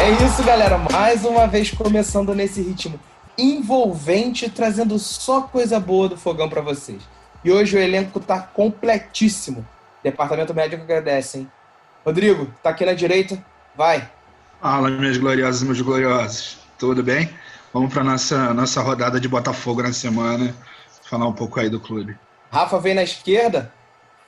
É isso, galera. Mais uma vez começando nesse ritmo envolvente, trazendo só coisa boa do fogão para vocês. E hoje o elenco tá completíssimo. Departamento médico agradece, hein? Rodrigo, tá aqui na direita? Vai. Fala, minhas gloriosas e meus gloriosos. Tudo bem? Vamos para nossa nossa rodada de Botafogo na semana. Falar um pouco aí do clube. Rafa vem na esquerda.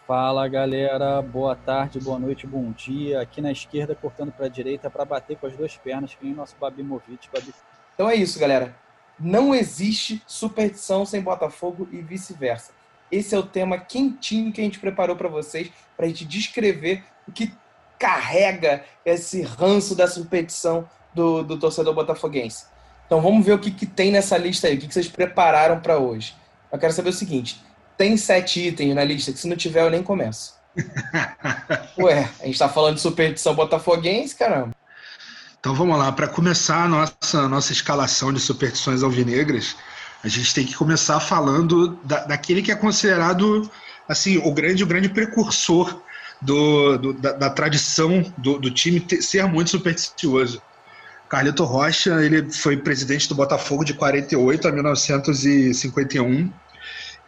Fala galera, boa tarde, boa noite, bom dia. Aqui na esquerda, cortando para a direita para bater com as duas pernas, que nem nosso Babimovic. Babi... Então é isso, galera. Não existe superstição sem Botafogo e vice-versa. Esse é o tema quentinho que a gente preparou para vocês, para a gente descrever o que carrega esse ranço da superstição do, do torcedor botafoguense. Então vamos ver o que, que tem nessa lista aí, o que, que vocês prepararam para hoje. Eu quero saber o seguinte: tem sete itens na lista que se não tiver eu nem começo. Ué, a gente tá falando de superstição botafoguense, caramba. Então vamos lá, para começar a nossa, nossa escalação de superstições alvinegras, a gente tem que começar falando da, daquele que é considerado assim o grande, o grande precursor do, do da, da, tradição do, do time ter, ser muito supersticioso. Carlito Rocha, ele foi presidente do Botafogo de 48 a 1951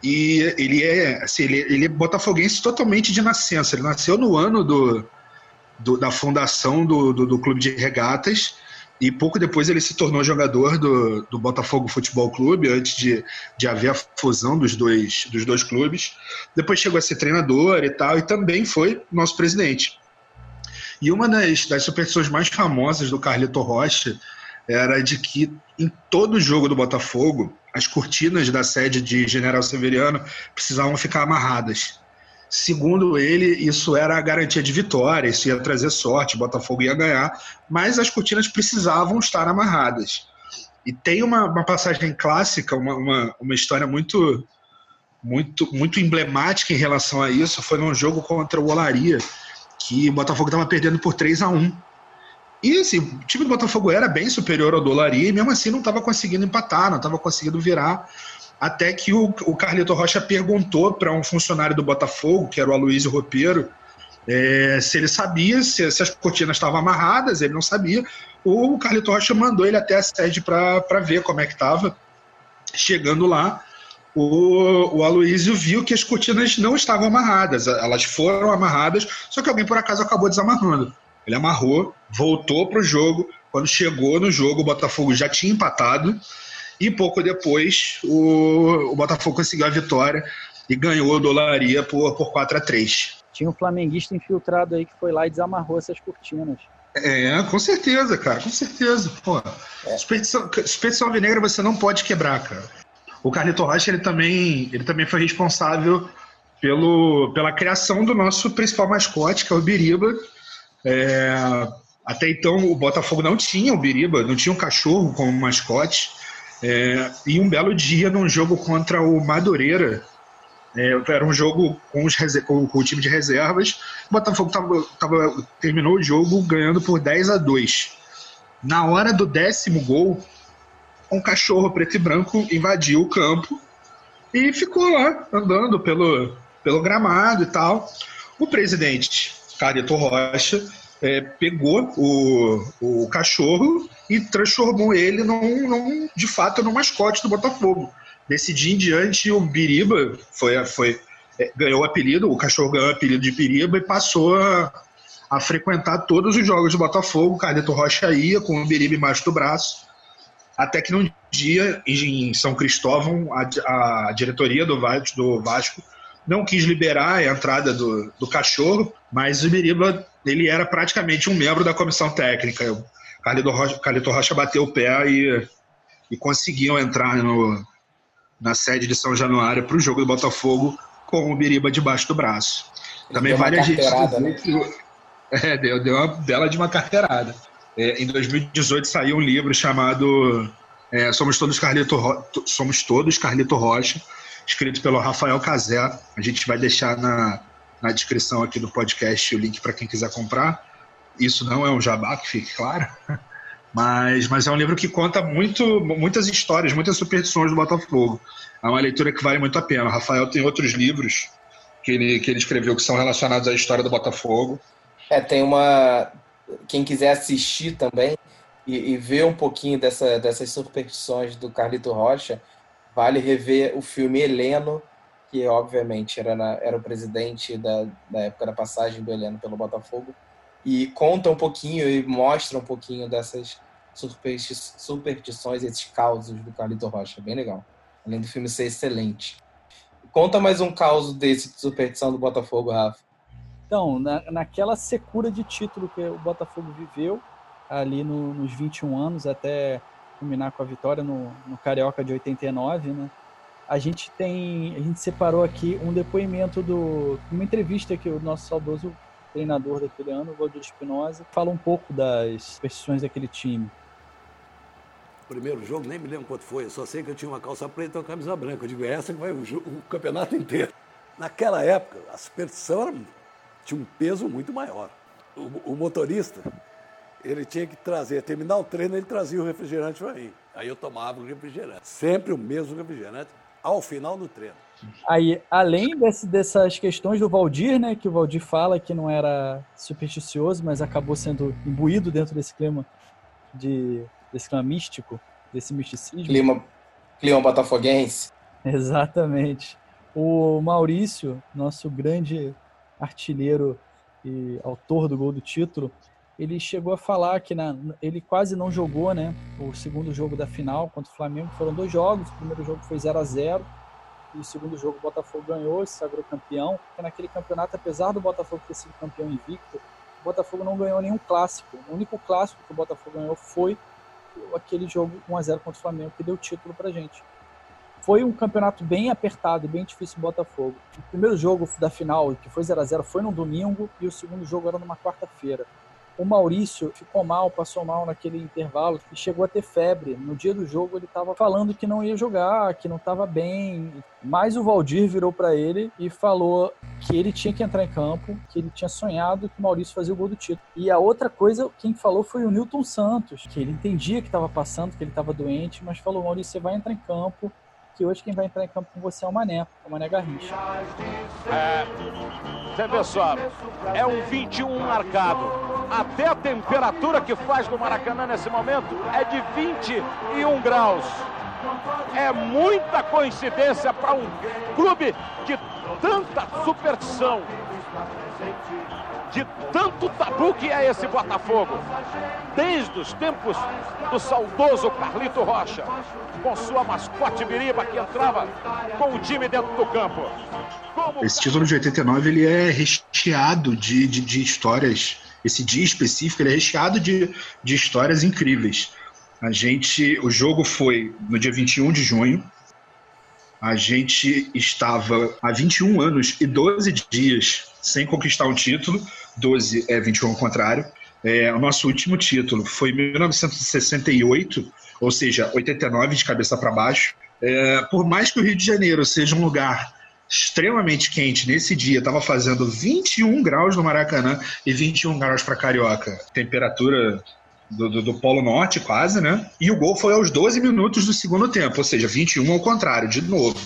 e ele é, assim, ele, ele é botafoguense totalmente de nascença. Ele nasceu no ano do, do da fundação do, do, do, clube de regatas e pouco depois ele se tornou jogador do, do Botafogo Futebol Clube, antes de, de haver a fusão dos dois, dos dois clubes. Depois chegou a ser treinador e tal, e também foi nosso presidente. E uma das, das superstições mais famosas do Carlito Rocha era de que em todo jogo do Botafogo as cortinas da sede de General Severiano precisavam ficar amarradas. Segundo ele, isso era a garantia de vitória, isso ia trazer sorte, Botafogo ia ganhar, mas as cortinas precisavam estar amarradas. E tem uma, uma passagem clássica, uma, uma, uma história muito, muito, muito emblemática em relação a isso, foi num jogo contra o Olaria, que o Botafogo estava perdendo por 3 a 1 e assim, o time do Botafogo era bem superior ao Dolaria e mesmo assim não estava conseguindo empatar, não estava conseguindo virar. Até que o, o Carlito Rocha perguntou para um funcionário do Botafogo, que era o Aloysio Ropeiro, é, se ele sabia se, se, as cortinas estavam amarradas, ele não sabia. O Carlito Rocha mandou ele até a sede para ver como é que estava. Chegando lá, o, o Aloysio viu que as cortinas não estavam amarradas, elas foram amarradas, só que alguém por acaso acabou desamarrando. Ele amarrou, voltou para o jogo. Quando chegou no jogo, o Botafogo já tinha empatado. E pouco depois, o, o Botafogo conseguiu a vitória e ganhou a dolaria por, por 4 a 3 Tinha um flamenguista infiltrado aí que foi lá e desamarrou essas cortinas. É, com certeza, cara, com certeza. Pô, é. Superstição, superstição alvinegra você não pode quebrar, cara. O Carlito Rocha, ele também, ele também foi responsável pelo, pela criação do nosso principal mascote, que é o Biriba, é, até então o Botafogo não tinha o Biriba, não tinha um cachorro como mascote. É, e um belo dia, num jogo contra o Madureira, é, era um jogo com, os, com, com, o time de reservas, o Botafogo tava, tava, terminou o jogo ganhando por 10 a 2. Na hora do décimo gol, um cachorro preto e branco invadiu o campo e ficou lá andando pelo, pelo gramado e tal. O presidente Carito Rocha é, pegou o, o cachorro e transformou ele num, num, de fato no mascote do Botafogo. Desse dia em diante, o Biriba foi, foi, é, ganhou o apelido, o cachorro ganhou o apelido de Biriba e passou a, a frequentar todos os jogos do Botafogo. Carlito Rocha ia com o Biriba embaixo do braço. Até que num dia, em São Cristóvão, a, a diretoria do do Vasco não quis liberar a entrada do, do cachorro, mas o Biriba ele era praticamente um membro da comissão técnica. O Carlito Rocha, Carlito Rocha bateu o pé e, e conseguiam entrar no, na sede de São Januário para o jogo do Botafogo com o Biriba debaixo do braço. Também vale a gente né? é, deu, deu uma bela de uma carteirada. É, em 2018 saiu um livro chamado é, Somos Todos Carlito Ro... Somos Todos Carlito Rocha, escrito pelo Rafael Cazé. A gente vai deixar na, na descrição aqui do podcast o link para quem quiser comprar. Isso não é um jabá, que fique claro. Mas, mas é um livro que conta muito, muitas histórias, muitas superstições do Botafogo. É uma leitura que vale muito a pena. O Rafael tem outros livros que ele, que ele escreveu que são relacionados à história do Botafogo. É, tem uma. Quem quiser assistir também e, e ver um pouquinho dessa, dessas superstições do Carlito Rocha, vale rever o filme Heleno, que obviamente era, na, era o presidente da, da época da passagem do Heleno pelo Botafogo, e conta um pouquinho e mostra um pouquinho dessas supersti superstições, esses causos do Carlito Rocha. Bem legal. Além do filme ser excelente. Conta mais um caos desse de superstição do Botafogo, Rafa. Então, na, naquela secura de título que o Botafogo viveu, ali no, nos 21 anos, até culminar com a vitória no, no Carioca de 89, né? A gente tem, a gente separou aqui um depoimento do, uma entrevista que o nosso saudoso treinador daquele ano, o Valdir Espinosa, fala um pouco das superstições daquele time. Primeiro jogo, nem me lembro quanto foi, só sei que eu tinha uma calça preta e uma camisa branca. Eu digo, é essa que vai o, o campeonato inteiro. Naquela época, a superstição era, tinha um peso muito maior. O, o, motorista, ele tinha que trazer, terminar o treino, ele trazia o refrigerante para mim. Aí eu tomava o refrigerante. Sempre o mesmo refrigerante, ao final do treino. Aí, além desse, dessas questões do Valdir, né, que o Valdir fala que não era supersticioso, mas acabou sendo imbuído dentro desse clima de desse clima místico, desse misticismo. Clima, clima botafoguense. Exatamente. O Maurício, nosso grande artilheiro e autor do gol do título, ele chegou a falar que na, ele quase não jogou, né? O segundo jogo da final contra o Flamengo foram dois jogos. O primeiro jogo foi 0 a 0 e o segundo jogo o Botafogo ganhou, se sagrou campeão. Porque naquele campeonato, apesar do Botafogo ter sido campeão invicto, o Botafogo não ganhou nenhum clássico. O único clássico que o Botafogo ganhou foi aquele jogo 1x0 contra o Flamengo que deu título pra gente. Foi um campeonato bem apertado e bem difícil o Botafogo. O primeiro jogo da final, que foi 0 a 0 foi no domingo e o segundo jogo era numa quarta-feira. O Maurício ficou mal, passou mal naquele intervalo e chegou a ter febre. No dia do jogo ele estava falando que não ia jogar, que não estava bem. Mas o Valdir virou para ele e falou que ele tinha que entrar em campo, que ele tinha sonhado que o Maurício fazia o gol do título. E a outra coisa, quem falou foi o Newton Santos, que ele entendia que estava passando, que ele estava doente, mas falou: Maurício, você vai entrar em campo, que hoje quem vai entrar em campo com você é o Mané, o Mané Garrincha. É, você vê só, é um 21 marcado. Até a temperatura que faz no Maracanã nesse momento é de 21 graus. É muita coincidência para um clube de tanta superstição de tanto tabu que é esse Botafogo. Desde os tempos do saudoso Carlito Rocha, com sua mascote Biriba que entrava com o time dentro do campo. Como... Esse título de 89 ele é recheado de, de, de, histórias. Esse dia específico ele é recheado de, de histórias incríveis. A gente, o jogo foi no dia 21 de junho. A gente estava há 21 anos e 12 dias sem conquistar um título, 12 é 21 ao contrário. É, o nosso último título foi em 1968, ou seja, 89 de cabeça para baixo. É, por mais que o Rio de Janeiro seja um lugar extremamente quente, nesse dia estava fazendo 21 graus no Maracanã e 21 graus para Carioca. Temperatura do, do, do, Polo Norte, quase, né? E o gol foi aos 12 minutos do segundo tempo, ou seja, 21 ao contrário, de novo.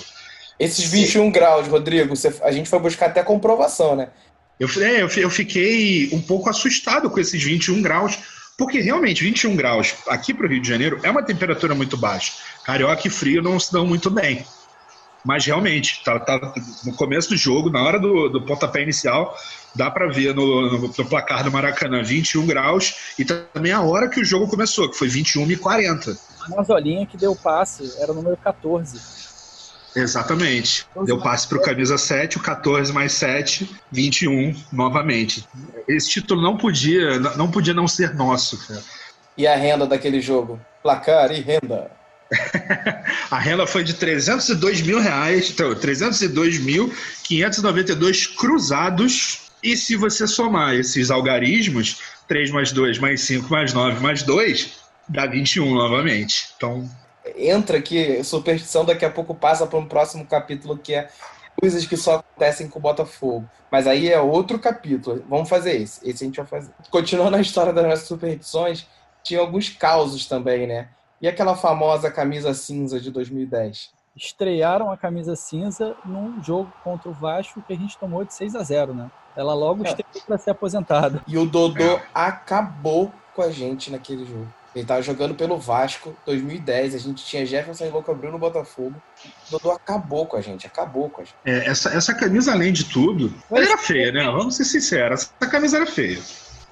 Esses 21 Sim. graus, Rodrigo, você, a gente foi buscar até comprovação, né? Eu, é, eu, eu fiquei um pouco assustado com esses 21 graus, porque realmente 21 graus aqui para o Rio de Janeiro é uma temperatura muito baixa. Carioca e frio não se dão muito bem. Mas realmente, tá, tá no começo do jogo, na hora do, do pontapé inicial, dá para ver no, no, no, placar do Maracanã 21 graus e também a hora que o jogo começou, que foi 21 e 40. A Mazolinha que deu passe era o número 14. Exatamente. Deu passe para o camisa 7, o 14 mais 7, 21 novamente. Esse título não podia não, podia não ser nosso. Cara. E a renda daquele jogo? Placar e renda. a renda foi de 302 mil reais, então, 302.592 cruzados. E se você somar esses algarismos, 3 mais 2 mais 5 mais 9 mais 2, dá 21 novamente. Então, entra aqui, superstição daqui a pouco passa para um próximo capítulo que é coisas que só acontecem com o Botafogo. Mas aí é outro capítulo. Vamos fazer esse. Esse a gente vai fazer. Continuando a história das nossas superstições, tinha alguns causos também, né? E aquela famosa camisa cinza de 2010? estrearam a camisa cinza num jogo contra o Vasco que a gente tomou de 6 a 0 né? Ela logo é. estreou para ser aposentada. E o Dodô acabou com a gente naquele jogo. Ele tava jogando pelo Vasco, 2010. A gente tinha Jefferson e Louco Abreu no Botafogo. O Dodô acabou com a gente, acabou com a gente. É, essa, essa camisa, além de tudo, ela era feia, né? Vamos ser sinceros. Essa camisa era feia.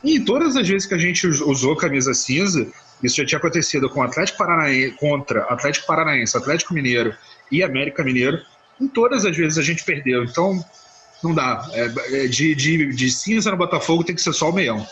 E todas as vezes que a gente usou camisa cinza, isso já tinha acontecido com Atlético Paranaense, contra Atlético Paranaense, Atlético Mineiro e América Mineiro. Em todas as vezes a gente perdeu. Então, não dá. É, é de, de, de cinza no Botafogo tem que ser só o meião.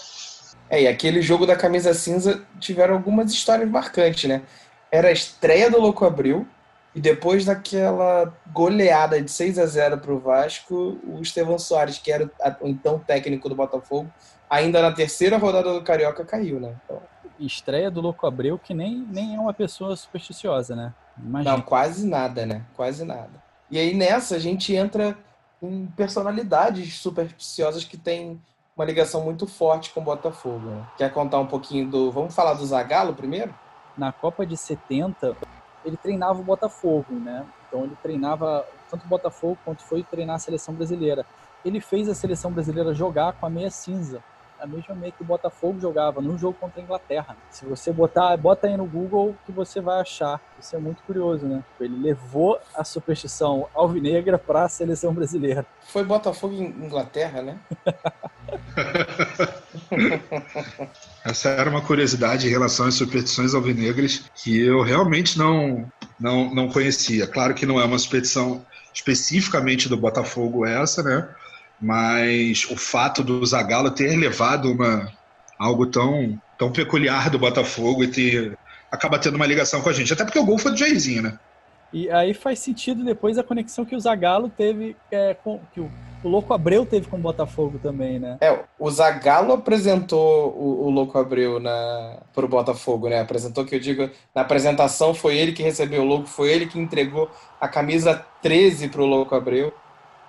É, e aquele jogo da camisa cinza tiveram algumas histórias marcantes, né? Era a estreia do Louco Abril, e depois daquela goleada de 6 a 0 para o Vasco, o Estevão Soares, que era o então técnico do Botafogo, ainda na terceira rodada do Carioca caiu, né? Então... Estreia do Louco Abreu, que nem, nem é uma pessoa supersticiosa, né? Imagina. Não, quase nada, né? Quase nada. E aí nessa a gente entra em personalidades supersticiosas que têm uma ligação muito forte com o Botafogo. Né? Quer contar um pouquinho do. Vamos falar do Zagallo primeiro? Na Copa de 70, ele treinava o Botafogo, né? Então ele treinava tanto o Botafogo quanto foi treinar a seleção brasileira. Ele fez a seleção brasileira jogar com a meia cinza, a mesma meia que o Botafogo jogava no jogo contra a Inglaterra. Se você botar, bota aí no Google que você vai achar. Isso é muito curioso, né? Ele levou a superstição alvinegra para a seleção brasileira. Foi Botafogo em Inglaterra, né? Essa era uma curiosidade em relação às superstições alvinegras que eu realmente não, não, não conhecia. Claro que não é uma superstição especificamente do Botafogo essa, né? Mas o fato do Zagallo ter levado uma, algo tão, tão peculiar do Botafogo e ter acaba tendo uma ligação com a gente. Até porque o gol foi do Jairzinho, né? E aí faz sentido depois a conexão que o Zagallo teve é, com que o, o Louco Abreu teve com o Botafogo também, né? É, o Zagallo apresentou o, o Louco Abreu na pro Botafogo, né? Apresentou que eu digo, na apresentação foi ele que recebeu o Louco, foi ele que entregou a camisa 13 pro Louco Abreu.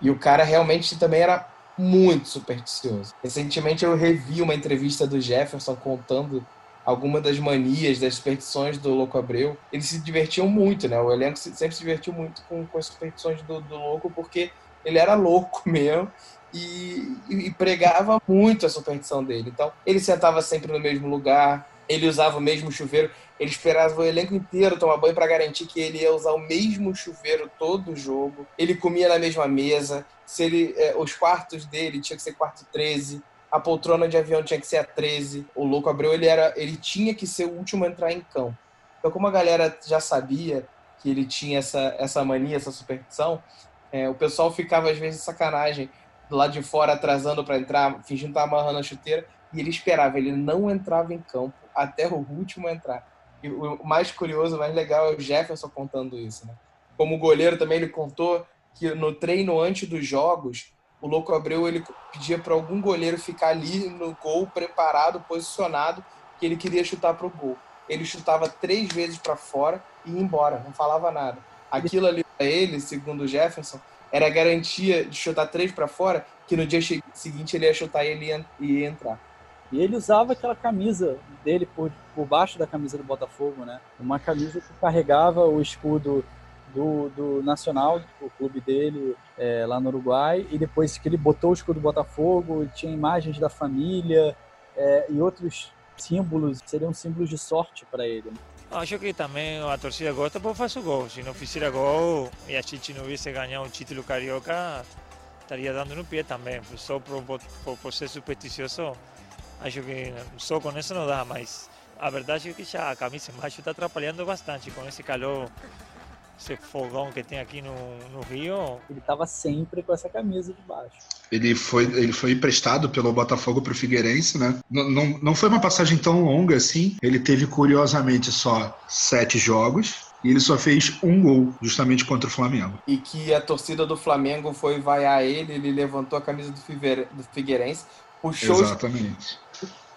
E o cara realmente também era muito supersticioso. Recentemente eu revi uma entrevista do Jefferson contando algumas das manias, das superstições do Louco Abreu. Eles se divertiam muito, né? O elenco sempre se divertiu muito com, com as superstições do, do Louco, porque ele era louco mesmo e, e, pregava muito a superstição dele. Então, ele sentava sempre no mesmo lugar, ele usava o mesmo chuveiro, ele esperava o elenco inteiro tomar banho para garantir que ele ia usar o mesmo chuveiro todo o jogo. Ele comia na mesma mesa. Se ele, é, os quartos dele tinha que ser quarto 13, a poltrona de avião tinha que ser a 13. O Louco Abreu ele era, ele tinha que ser o último a entrar em campo. Então, como a galera já sabia que ele tinha essa, essa mania, essa superstição, é, o pessoal ficava às vezes sacanagem do lado de fora atrasando para entrar, fingindo estar amarrando a chuteira, e ele esperava, ele não entrava em campo até o último entrar. E o mais curioso, o mais legal é o Jefferson contando isso, né? Como goleiro também ele contou que no treino antes dos jogos, o Louco Abreu ele pedia para algum goleiro ficar ali no gol preparado, posicionado, que ele queria chutar para o gol. Ele chutava três vezes para fora e ia embora, não falava nada. Aquilo ali para ele, segundo o Jefferson, era garantia de chutar três para fora, que no dia seguinte ele ia chutar e ele ia, ia entrar. E ele usava aquela camisa dele por, por baixo da camisa do Botafogo, né? Uma camisa que carregava o escudo do, do Nacional, o clube dele é, lá no Uruguai, e depois que ele botou o escudo do Botafogo, tinha imagens da família é, e outros símbolos, seriam símbolos de sorte para ele. Né? Acho que também a torcida gosta por fazer o gol. Se não fizer gol e a gente não viesse ganhar um título carioca, estaria dando no pé também. Só por, por, por ser supersticioso, acho que só com isso não dá, mas a verdade é que já a camisa embaixo está atrapalhando bastante com esse calor, esse fogão que tem aqui no, no Rio. Ele estava sempre com essa camisa de baixo. Ele foi, ele foi emprestado pelo Botafogo para o Figueirense, né? Não, não, não foi uma passagem tão longa assim. Ele teve, curiosamente, só sete jogos. E ele só fez um gol, justamente contra o Flamengo. E que a torcida do Flamengo foi vaiar ele, ele levantou a camisa do Figueirense, puxou Exatamente.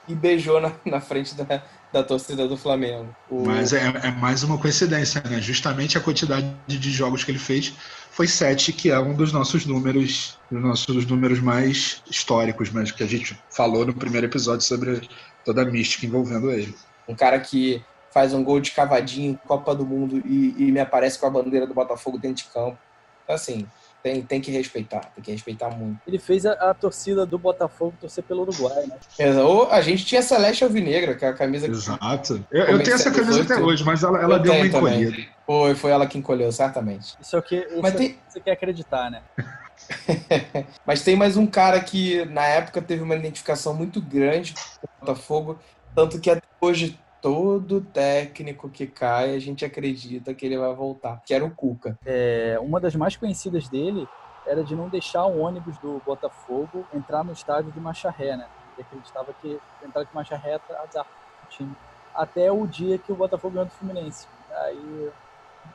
E beijou na, na frente da, da torcida do Flamengo. O... Mas é, é, mais uma coincidência, né? Justamente a quantidade de jogos que ele fez foi sete, que é um dos nossos números, dos nossos números mais históricos, mas que a gente falou no primeiro episódio sobre toda a mística envolvendo ele. Um cara que faz um gol de cavadinho Copa do Mundo e, e me aparece com a bandeira do Botafogo dentro de campo. Então, assim, tem, tem que respeitar, tem que respeitar muito. Ele fez a, a torcida do Botafogo torcer pelo Uruguai, né? Ou a gente tinha Celeste Alvinegra, que é a camisa Exato. Eu, eu tenho essa camisa até hoje, mas ela, ela deu uma encolhida. Foi, foi ela que encolheu, certamente. Isso é o que, mas é tem... você quer acreditar, né? mas tem mais um cara que na época teve uma identificação muito grande com o Botafogo, tanto que até hoje todo técnico que cai, a gente acredita que ele vai voltar, que era o Cuca. É, uma das mais conhecidas dele era de não deixar o ônibus do Botafogo entrar no estádio de marcha ré, né? Ele acreditava que entrar de marcha ré azar o time. Até o dia que o Botafogo ganhou do Fluminense. Aí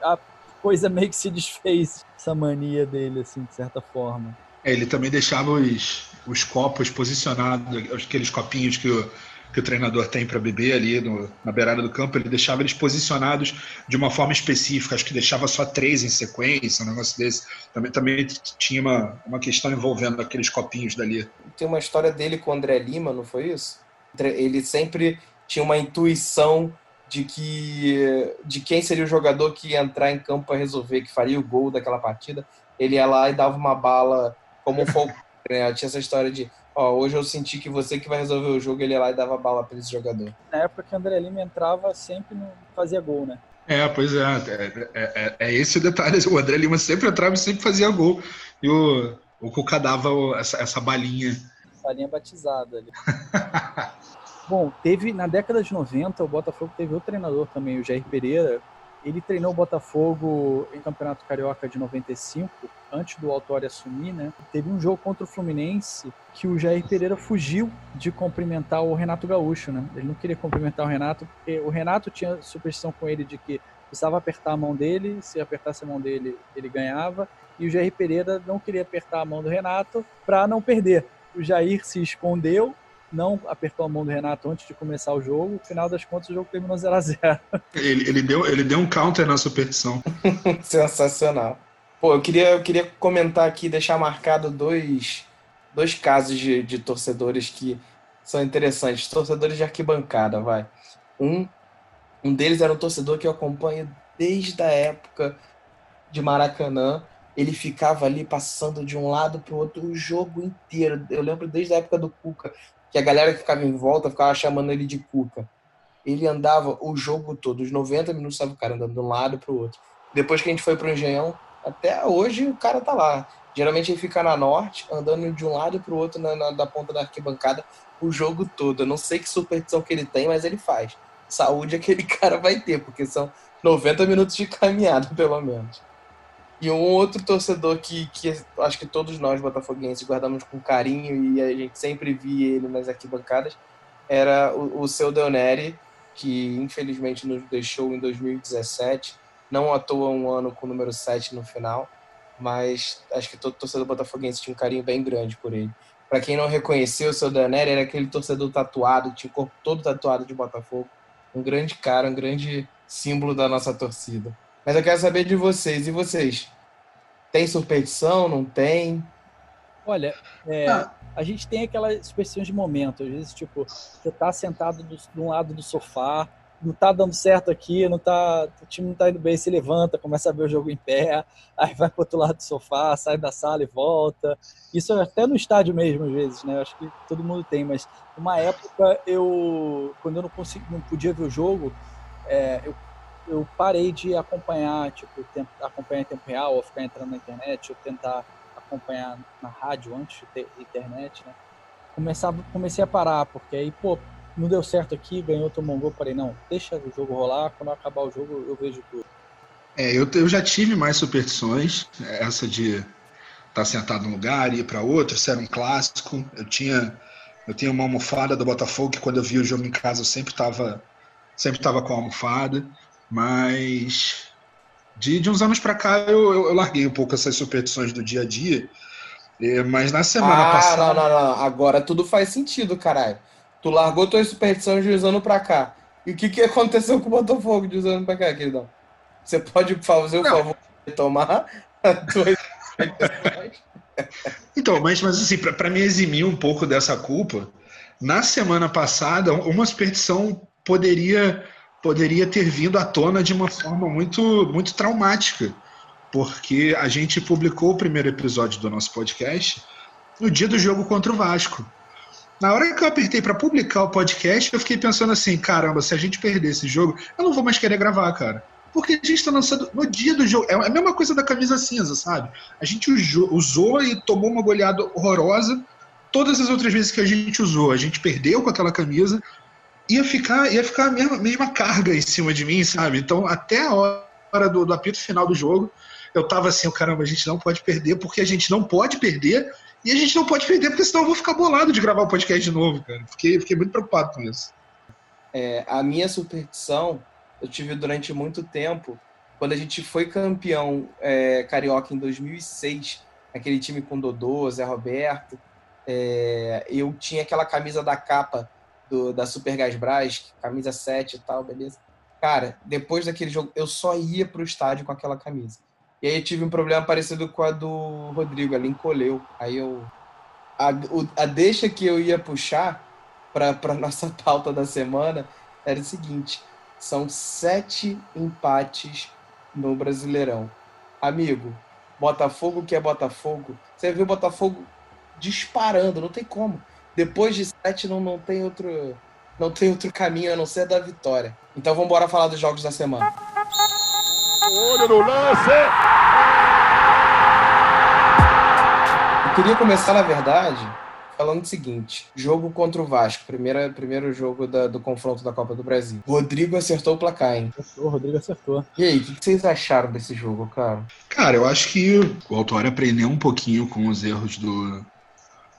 a coisa meio que se desfez, essa mania dele, assim, de certa forma. É, ele também deixava os, os copos posicionados, aqueles copinhos que o que o treinador tem para beber ali no, na beirada do campo, ele deixava eles posicionados de uma forma específica, acho que deixava só três em sequência, um negócio desse. Também, também tinha uma, uma questão envolvendo aqueles copinhos dali. Tem uma história dele com o André Lima, não foi isso? Ele sempre tinha uma intuição de que de quem seria o jogador que ia entrar em campo para resolver, que faria o gol daquela partida. Ele ia lá e dava uma bala como um né? Tinha essa história de ó, hoje eu senti que você que vai resolver o jogo, ele ia lá e dava bala para esse jogador. Na época que o André Lima entrava, sempre não fazia gol, né? É, pois é, é, é, é, é esse o detalhe. O André Lima sempre entrava e sempre fazia gol. E o, o Cuca dava essa, essa balinha. Balinha batizada ali. Bom, teve na década de 90, o Botafogo teve outro treinador também, o Jair Pereira, ele treinou o Botafogo em Campeonato Carioca de 95, antes do Autori assumir, né? Teve um jogo contra o Fluminense que o Jair Pereira fugiu de cumprimentar o Renato Gaúcho, né? Ele não queria cumprimentar o Renato, porque o Renato tinha superstição com ele de que precisava apertar a mão dele, se apertasse a mão dele, ele ganhava, e o Jair Pereira não queria apertar a mão do Renato para não perder. O Jair se escondeu, não apertou a mão do Renato antes de começar o jogo. No final das contas, o jogo terminou 0 a 0 ele, ele, deu, ele deu um counter na superstição. Sensacional. Pô, eu queria, eu queria comentar aqui, deixar marcado dois, dois casos de, de torcedores que são interessantes. Torcedores de arquibancada, vai. Um, um deles era um torcedor que eu acompanho desde a época de Maracanã. Ele ficava ali passando de um lado para o outro o jogo inteiro. Eu lembro desde a época do Cuca que a galera que ficava em volta ficava chamando ele de Cuca. Ele andava o jogo todo, os 90 minutos estava o cara andando de um lado para o outro. Depois que a gente foi para o Engenhão, até hoje o cara tá lá. Geralmente ele fica na norte, andando de um lado para o outro na, na, da ponta da arquibancada o jogo todo. Eu não sei que superstição que ele tem, mas ele faz. Saúde aquele cara vai ter, porque são 90 minutos de caminhada, pelo menos. E um outro torcedor que, que acho que todos nós botafoguenses guardamos com carinho e a gente sempre via ele nas arquibancadas era o, o seu Deoneri, que infelizmente nos deixou em 2017. Não à toa um ano com o número 7 no final, mas acho que todo torcedor botafoguense tinha um carinho bem grande por ele. Para quem não reconheceu, o seu Deoneri era aquele torcedor tatuado, tinha o corpo todo tatuado de Botafogo. Um grande cara, um grande símbolo da nossa torcida. Mas eu quero saber de vocês. E vocês? Tem superstição? Não tem? Olha, é, ah. a gente tem aquelas superstições de momento. Às vezes, tipo, você tá sentado do, de um lado do sofá, não tá dando certo aqui, não tá, o time não tá indo bem, se levanta, começa a ver o jogo em pé, aí vai pro outro lado do sofá, sai da sala e volta. Isso é até no estádio mesmo, às vezes, né? Acho que todo mundo tem, mas uma época eu, quando eu não, consegui, não podia ver o jogo, é, eu eu parei de acompanhar, tipo, tempo, acompanhar em tempo real, ou ficar entrando na internet, ou tentar acompanhar na rádio antes de ter internet, né? Começava, comecei a parar, porque aí, pô, não deu certo aqui, ganhou, tomou um gol, parei, não, deixa o jogo rolar, quando acabar o jogo eu vejo tudo. É, eu, eu já tive mais superstições, essa de estar tá sentado num lugar e ir para outro, isso era um clássico. Eu tinha, eu tinha uma almofada do Botafogo que quando eu via o jogo em casa eu sempre estava sempre tava com a almofada. Mas de, de uns anos para cá eu, eu, eu, larguei um pouco essas superstições do dia a dia. Mas na semana ah, passada. Não, não, não. Agora tudo faz sentido, caralho. Tu largou tuas superstições de uns anos pra cá. E o que, que aconteceu com o Botafogo de uns anos pra cá, queridão? Você pode fazer o não. favor de tomar tuas Então, mas, mas assim, para me eximir um pouco dessa culpa, na semana passada, uma superstição poderia poderia ter vindo à tona de uma forma muito, muito traumática, porque a gente publicou o primeiro episódio do nosso podcast no dia do jogo contra o Vasco. Na hora que eu apertei para publicar o podcast, eu fiquei pensando assim: caramba, se a gente perder esse jogo, eu não vou mais querer gravar, cara. Porque a gente está lançando no dia do jogo. É a mesma coisa da camisa cinza, sabe? A gente usou e tomou uma goleada horrorosa. Todas as outras vezes que a gente usou, a gente perdeu com aquela camisa. Ia ficar, ia ficar a mesma, mesma carga em cima de mim, sabe? Então, até a hora do, do apito final do jogo, eu tava assim: caramba, a gente não pode perder, porque a gente não pode perder e a gente não pode perder, porque senão eu vou ficar bolado de gravar o podcast de novo, cara. Fiquei, fiquei muito preocupado com isso. É, a minha superstição eu tive durante muito tempo. Quando a gente foi campeão é, carioca em 2006, aquele time com Dodô, Zé Roberto, é, eu tinha aquela camisa da capa do, da Super Brás, camisa 7 e tal, beleza? Cara, depois daquele jogo, eu só ia pro estádio com aquela camisa. E aí eu tive um problema parecido com a do Rodrigo, ela encolheu. Aí eu. A, o, a deixa que eu ia puxar para nossa pauta da semana era o seguinte: são sete empates no Brasileirão. Amigo, Botafogo que é Botafogo, você viu o Botafogo disparando, não tem como. Depois de sete não, não tem outro não tem outro caminho a não ser da vitória. Então vamos embora falar dos jogos da semana. Olho no lance. Eu queria começar, na verdade, falando o seguinte: jogo contra o Vasco, primeira, primeiro jogo da, do confronto da Copa do Brasil. Rodrigo acertou o placar, hein? Acertou, Rodrigo acertou. E aí, o que vocês acharam desse jogo, cara? Cara, eu acho que o Autório aprendeu um pouquinho com os erros do,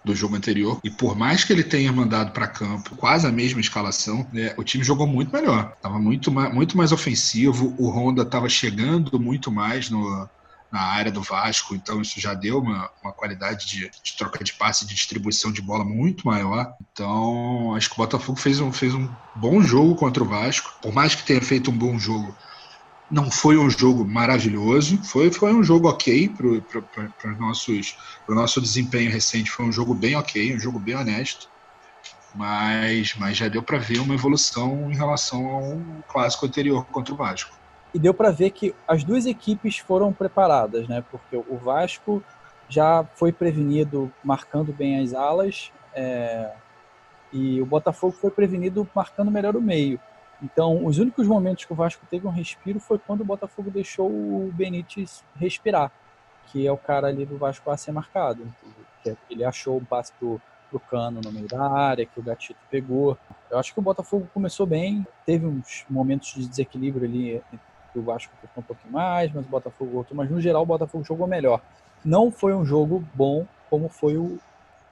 do jogo anterior. E por mais que ele tenha mandado para campo quase a mesma escalação, né, o time jogou muito melhor. Tava muito mais, muito mais ofensivo. O Honda estava chegando muito mais no, na área do Vasco, então isso já deu uma, uma qualidade de, de troca de passe, de distribuição de bola muito maior. Então, acho que o Botafogo fez um, fez um bom jogo contra o Vasco, por mais que tenha feito um bom jogo. Não foi um jogo maravilhoso, foi, foi um jogo ok para o nosso desempenho recente. Foi um jogo bem ok, um jogo bem honesto, mas, mas já deu para ver uma evolução em relação ao clássico anterior contra o Vasco e deu para ver que as duas equipes foram preparadas, né? Porque o Vasco já foi prevenido marcando bem as alas é, e o Botafogo foi prevenido marcando melhor o meio. Então, os únicos momentos que o Vasco teve um respiro foi quando o Botafogo deixou o Benítez respirar, que é o cara ali do Vasco a ser marcado. É, ele achou um passe pro, pro Cano no meio da área, que o Gatito pegou. Eu acho que o Botafogo começou bem, teve uns momentos de desequilíbrio ali que o Vasco ficou um pouquinho mais, mas o Botafogo voltou. Mas no geral o Botafogo jogou melhor. Não foi um jogo bom como foi o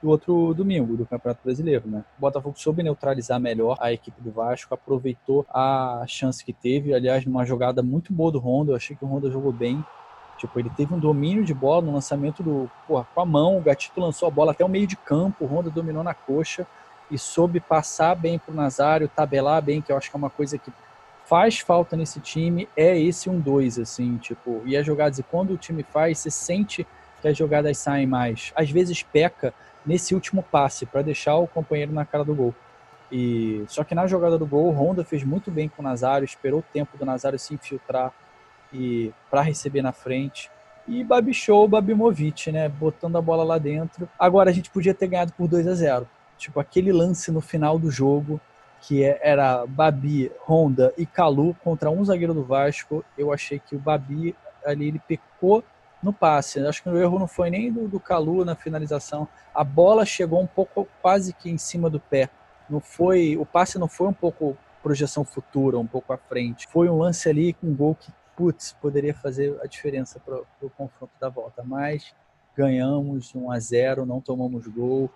do outro domingo do Campeonato Brasileiro, né? O Botafogo soube neutralizar melhor a equipe do Vasco, aproveitou a chance que teve, aliás, numa jogada muito boa do Honda, eu achei que o Honda jogou bem. Tipo, ele teve um domínio de bola no lançamento do, porra, com a mão, o Gatito lançou a bola até o meio de campo, o Honda dominou na coxa e soube passar bem pro Nazário, tabelar bem, que eu acho que é uma coisa que faz falta nesse time é esse um dois assim, tipo, e as jogadas, e quando o time faz, você sente que as jogadas saem mais. Às vezes peca nesse último passe para deixar o companheiro na cara do gol. E só que na jogada do gol, o Honda fez muito bem com o Nazário, esperou o tempo do Nazário se infiltrar e para receber na frente. E babichou o Babimovic, né, botando a bola lá dentro. Agora a gente podia ter ganhado por 2 a 0. Tipo aquele lance no final do jogo que é, era Babi, Honda e Calu contra um zagueiro do Vasco. Eu achei que o Babi ali ele pecou no passe. Acho que o erro não foi nem do, do Calu na finalização. A bola chegou um pouco quase que em cima do pé. Não foi, o passe não foi um pouco projeção futura, um pouco à frente. Foi um lance ali com um gol que, putz, poderia fazer a diferença para o confronto da volta. Mas ganhamos 1 a 0, não tomamos gol.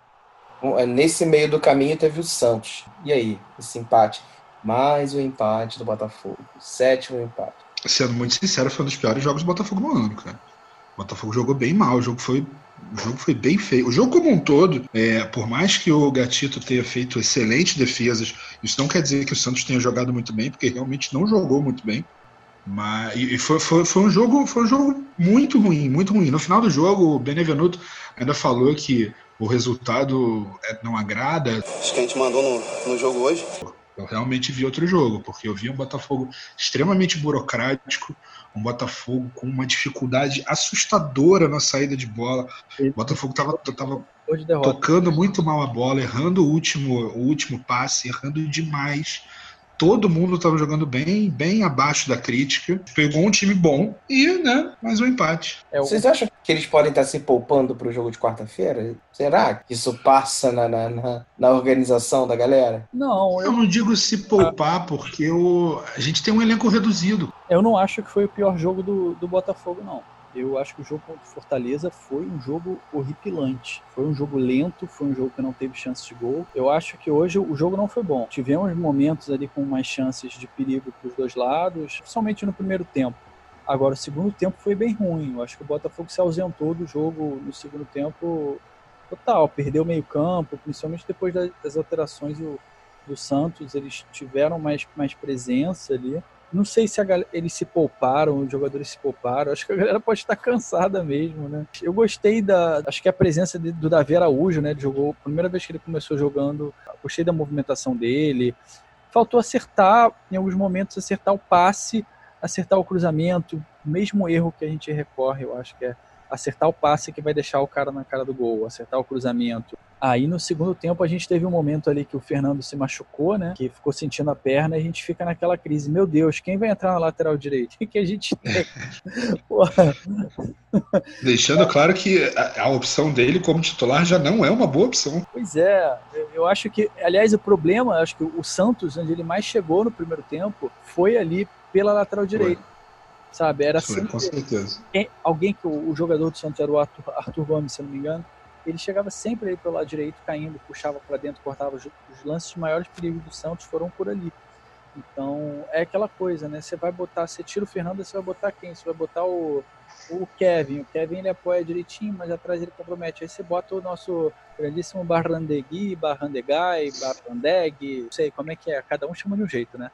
É, nesse meio do caminho teve o Santos. E aí, esse empate? Mais um empate do Botafogo. Sétimo empate. Sendo muito sincero, foi um dos piores jogos do Botafogo no ano, cara. O Botafogo jogou bem mal, o jogo foi, o jogo foi bem feio. O jogo como um todo, é, por mais que o Gatito tenha feito excelentes defesas, isso não quer dizer que o Santos tenha jogado muito bem, porque realmente não jogou muito bem. Mas e foi, foi, foi, um jogo, foi um jogo muito ruim, muito ruim. No final do jogo, o Benevenuto ainda falou que o resultado é, não agrada. Acho que a gente mandou no, no jogo hoje. Eu realmente vi outro jogo, porque eu vi um Botafogo extremamente burocrático, um Botafogo com uma dificuldade assustadora na saída de bola. O Botafogo estava tava tocando muito mal a bola, errando o último, o último passe, errando demais todo mundo estava jogando bem, bem abaixo da crítica. Pegou um time bom e, né, mais um empate. É, Vocês acham que eles podem estar se poupando para o jogo de quarta-feira? Será que isso passa na, na, na, na, organização da galera? Não, eu... eu não digo se poupar, porque o... a gente tem um elenco reduzido. Eu não acho que foi o pior jogo do, do Botafogo, não. Eu acho que o jogo contra o Fortaleza foi um jogo horripilante. Foi um jogo lento, foi um jogo que não teve chances de gol. Eu acho que hoje o jogo não foi bom. Tivemos momentos ali com mais chances de perigo para os dois lados, principalmente no primeiro tempo. Agora, o segundo tempo foi bem ruim. Eu acho que o Botafogo se ausentou do jogo no segundo tempo total. Perdeu meio campo, principalmente depois das alterações do, do Santos. Eles tiveram mais, mais presença ali. Não sei se galera, eles se pouparam, os jogadores se pouparam. Acho que a galera pode estar cansada mesmo, né? Eu gostei da. Acho que a presença de, do Davi Araújo, né? Ele jogou. Primeira vez que ele começou jogando, gostei da movimentação dele. Faltou acertar, em alguns momentos, acertar o passe, acertar o cruzamento. O mesmo erro que a gente recorre, eu acho que é acertar o passe que vai deixar o cara na cara do gol, acertar o cruzamento. Aí no segundo tempo a gente teve um momento ali que o Fernando se machucou, né? Que ficou sentindo a perna e a gente fica naquela crise. Meu Deus, quem vai entrar na lateral direito? O que a gente tem? Deixando claro que a, a, opção dele como titular já não é uma boa opção. Pois é, eu acho que, aliás, o problema, acho que o Santos, onde ele mais chegou no primeiro tempo, foi ali pela lateral direita. Sabe? Era Foi, com certeza. Alguém que o, o, jogador do Santos era o Arthur, Arthur Gomes, se não me engano, ele chegava sempre aí pelo lado direito, caindo, puxava para dentro, cortava. Os, os lances de maiores perigos do Santos foram por ali. Então, é aquela coisa, né? Você vai botar, você tira o Fernando, você vai botar quem? Você vai botar o, o Kevin. O Kevin ele apoia direitinho, mas atrás ele compromete. Aí você bota o nosso grandíssimo Barrandegui, Barrandegai, Barrandeg, não sei como é que é, cada um chama de um jeito, né?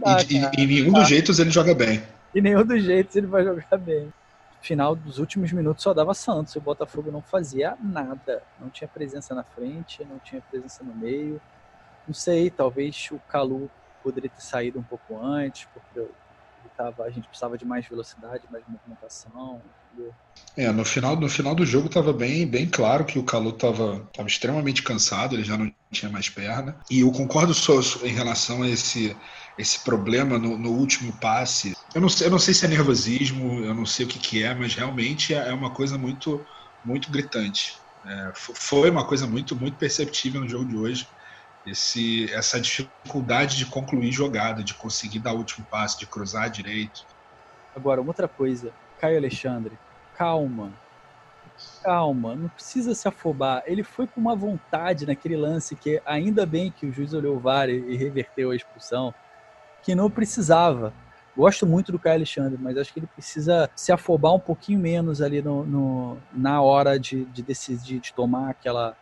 Dá, e, e, e nenhum dos jeitos ele joga bem. E nenhum dos jeitos ele vai jogar bem. Final dos últimos minutos só dava Santos. O Botafogo não fazia nada. Não tinha presença na frente, não tinha presença no meio. Não sei, talvez o Calu poderia ter saído um pouco antes, porque tava, a gente precisava de mais velocidade, mais movimentação. É, no final, no final do jogo estava bem, bem claro que o Calu estava tava extremamente cansado, ele já não tinha mais perna. E eu concordo só em relação a esse, esse problema no, no último passe. Eu não, sei, eu não sei se é nervosismo, eu não sei o que, que é, mas realmente é, é uma coisa muito, muito gritante. É, foi uma coisa muito, muito perceptível no jogo de hoje esse, essa dificuldade de concluir jogada, de conseguir dar o último passe, de cruzar direito. Agora, outra coisa, Caio Alexandre, calma. Calma, não precisa se afobar. Ele foi com uma vontade naquele lance que ainda bem que o juiz olhou o VAR e reverteu a expulsão, que não precisava. Gosto muito do Caio Alexandre, mas acho que ele precisa se afobar um pouquinho menos ali no, no na hora de, de decidir, de tomar aquela,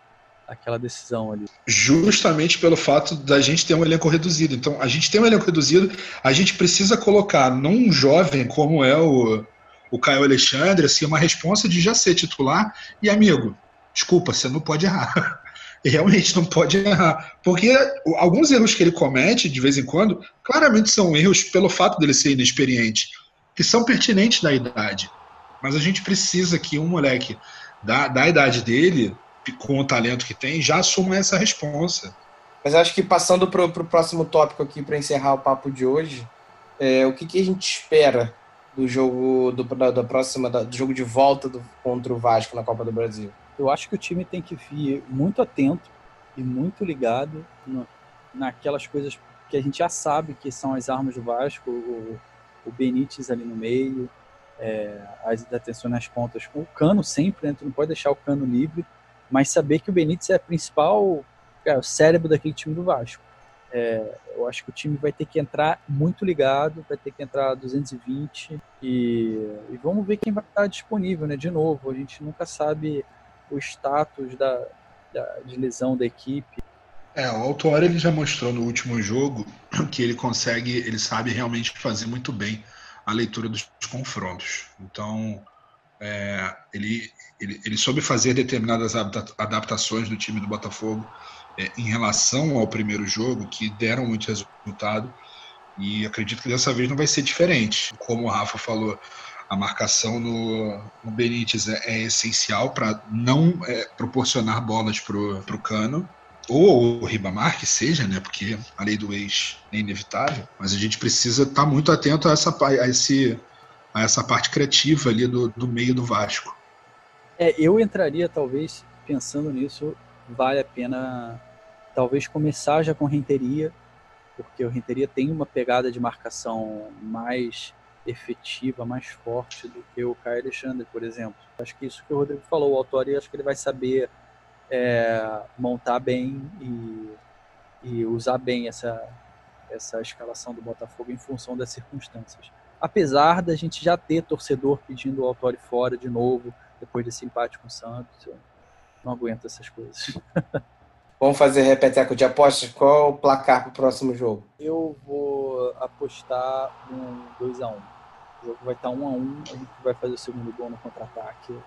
aquela decisão ali. Justamente pelo fato da gente ter um elenco reduzido. Então, a gente tem um elenco reduzido, a gente precisa colocar num jovem como é o, o Caio Alexandre, assim, uma responsa de já ser titular e, amigo, desculpa, você não pode errar. Realmente não pode errar. Porque alguns erros que ele comete, de vez em quando, claramente são erros pelo fato dele ser inexperiente, que são pertinentes da idade. Mas a gente precisa que um moleque da, da idade dele com o talento que tem, já assuma essa responsa. Mas acho que passando para o próximo tópico aqui, para encerrar o papo de hoje, é, o que, que, a gente espera do jogo do, da, da próxima da, do jogo de volta do, contra o Vasco na Copa do Brasil? Eu acho que o time tem que vir muito atento e muito ligado no, naquelas coisas que a gente já sabe que são as armas do Vasco, o, o Benítez ali no meio, é, as atenções nas pontas, o Cano sempre, né? tu não pode deixar o Cano livre, mas saber que o Benítez é a principal é, o cérebro daquele time do Vasco. É, eu acho que o time vai ter que entrar muito ligado, vai ter que entrar 220 e, e vamos ver quem vai estar disponível, né? De novo, a gente nunca sabe o status da, da de lesão da equipe. É, o Autuori ele já mostrou no último jogo que ele consegue, ele sabe realmente fazer muito bem a leitura dos confrontos. Então, É, ele, ele, ele soube fazer determinadas adaptações do time do Botafogo é, em relação ao primeiro jogo, que deram muito resultado. E acredito que dessa vez não vai ser diferente. Como o Rafa falou, a marcação no, no Benítez é, é essencial para não é, proporcionar bolas para o Cano ou o Ribamar, que seja, né? Porque a lei do ex é inevitável, mas a gente precisa estar tá muito atento a essa, a esse, a essa parte criativa ali do, do meio do Vasco. É, eu entraria, talvez, pensando nisso, vale a pena talvez começar já com Renteria, porque o Renteria tem uma pegada de marcação mais efetiva, mais forte do que o Caio Alexandre, por exemplo. Acho que isso que o Rodrigo falou, o Autori, acho que ele vai saber é, montar bem e, e, usar bem essa, essa escalação do Botafogo em função das circunstâncias. Apesar da gente já ter torcedor pedindo o Autori fora de novo, depois desse empate com o Santos, eu não aguento essas coisas. Vamos fazer repeteco de apostas? Qual é o placar para o próximo jogo? Eu vou apostar um 2x1. O jogo vai estar 1x1, um a gente vai fazer o segundo gol no contra-ataque.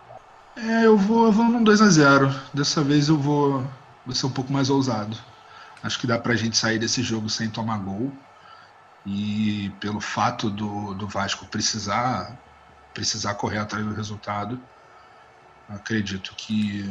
É, eu vou, eu vou num 2x0. Dessa vez eu vou, vou ser um pouco mais ousado. Acho que dá pra gente sair desse jogo sem tomar gol. E pelo fato do, do Vasco precisar, precisar correr atrás do resultado, acredito que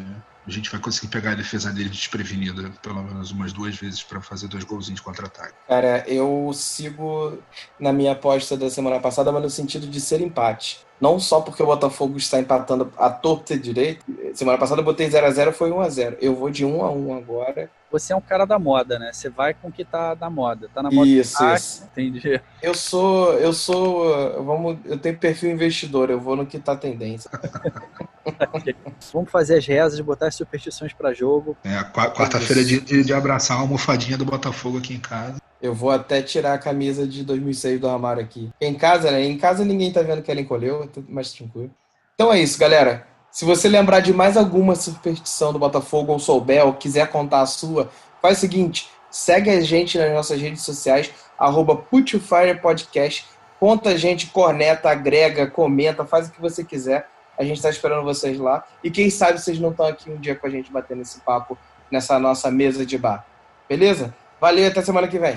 a gente vai conseguir pegar a defesa dele desprevenida pelo menos umas duas vezes para fazer dois golzinhos de contra-ataque. Cara, eu sigo na minha aposta da semana passada, mas no sentido de ser empate. Não só porque o Botafogo está empatando a torta direito. Semana passada eu botei 0x0, foi 1x0. Eu vou de 1x1 agora. Você é um cara da moda, né? Você vai com o que tá na moda. Tá na moda. Isso, isso. Entendi. Eu sou, eu sou, vamos, eu tenho perfil investidor, eu vou no que tá tendência. vamos fazer as rezas, botar as superstições para jogo. É, quarta-feira de, de, de abraçar a almofadinha do Botafogo aqui em casa. Eu vou até tirar a camisa de 2006 do armário aqui. Em casa, né? Em casa ninguém tá vendo que ela encolheu, tá mais tranquilo. Então é isso, galera. Se você lembrar de mais alguma superstição do Botafogo ou souber ou quiser contar a sua, faz o seguinte, segue a gente nas nossas redes sociais, arroba Podcast. Conta a gente, corneta, agrega, comenta, faz o que você quiser. A gente está esperando vocês lá. E quem sabe vocês não estão aqui um dia com a gente batendo esse papo nessa nossa mesa de bar. Beleza? Valeu, até semana que vem.